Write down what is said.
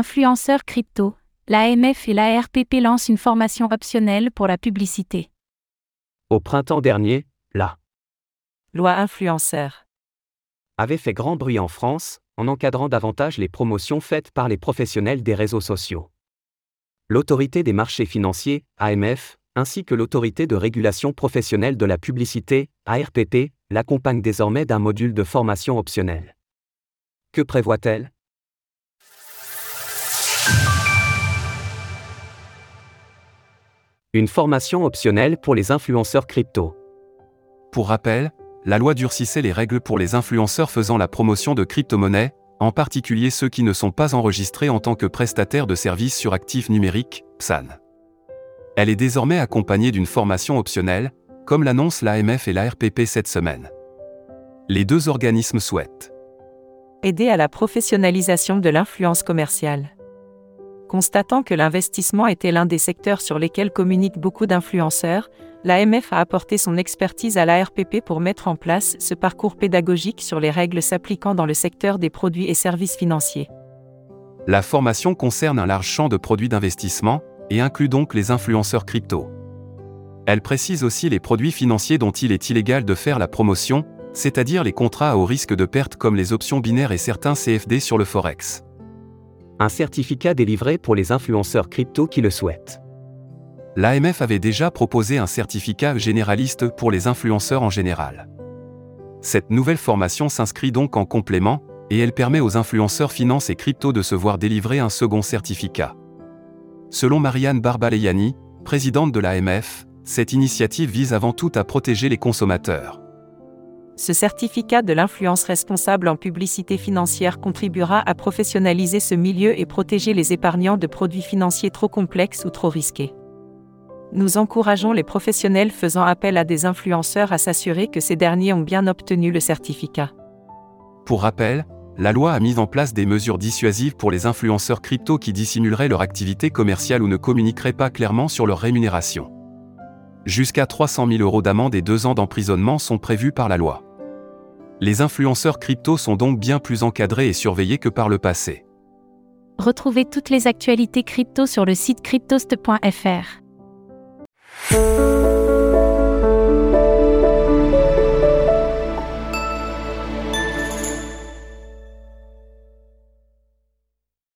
Influenceurs crypto, l'AMF et l'ARPP lancent une formation optionnelle pour la publicité. Au printemps dernier, la Loi influenceur. avait fait grand bruit en France, en encadrant davantage les promotions faites par les professionnels des réseaux sociaux. L'autorité des marchés financiers, AMF, ainsi que l'autorité de régulation professionnelle de la publicité, ARPP, l'accompagnent désormais d'un module de formation optionnel. Que prévoit-elle? Une formation optionnelle pour les influenceurs crypto. Pour rappel, la loi durcissait les règles pour les influenceurs faisant la promotion de crypto-monnaies, en particulier ceux qui ne sont pas enregistrés en tant que prestataires de services sur actifs numériques, PSAN. Elle est désormais accompagnée d'une formation optionnelle, comme l'annoncent l'AMF et l'ARPP cette semaine. Les deux organismes souhaitent Aider à la professionnalisation de l'influence commerciale. Constatant que l'investissement était l'un des secteurs sur lesquels communiquent beaucoup d'influenceurs, l'AMF a apporté son expertise à l'ARPP pour mettre en place ce parcours pédagogique sur les règles s'appliquant dans le secteur des produits et services financiers. La formation concerne un large champ de produits d'investissement, et inclut donc les influenceurs crypto. Elle précise aussi les produits financiers dont il est illégal de faire la promotion, c'est-à-dire les contrats haut risque de perte comme les options binaires et certains CFD sur le Forex. Un certificat délivré pour les influenceurs crypto qui le souhaitent. L'AMF avait déjà proposé un certificat généraliste pour les influenceurs en général. Cette nouvelle formation s'inscrit donc en complément, et elle permet aux influenceurs finance et crypto de se voir délivrer un second certificat. Selon Marianne Barbaleiani, présidente de l'AMF, cette initiative vise avant tout à protéger les consommateurs. Ce certificat de l'influence responsable en publicité financière contribuera à professionnaliser ce milieu et protéger les épargnants de produits financiers trop complexes ou trop risqués. Nous encourageons les professionnels faisant appel à des influenceurs à s'assurer que ces derniers ont bien obtenu le certificat. Pour rappel, la loi a mis en place des mesures dissuasives pour les influenceurs crypto qui dissimuleraient leur activité commerciale ou ne communiqueraient pas clairement sur leur rémunération. Jusqu'à 300 000 euros d'amende et deux ans d'emprisonnement sont prévus par la loi. Les influenceurs crypto sont donc bien plus encadrés et surveillés que par le passé. Retrouvez toutes les actualités crypto sur le site cryptost.fr.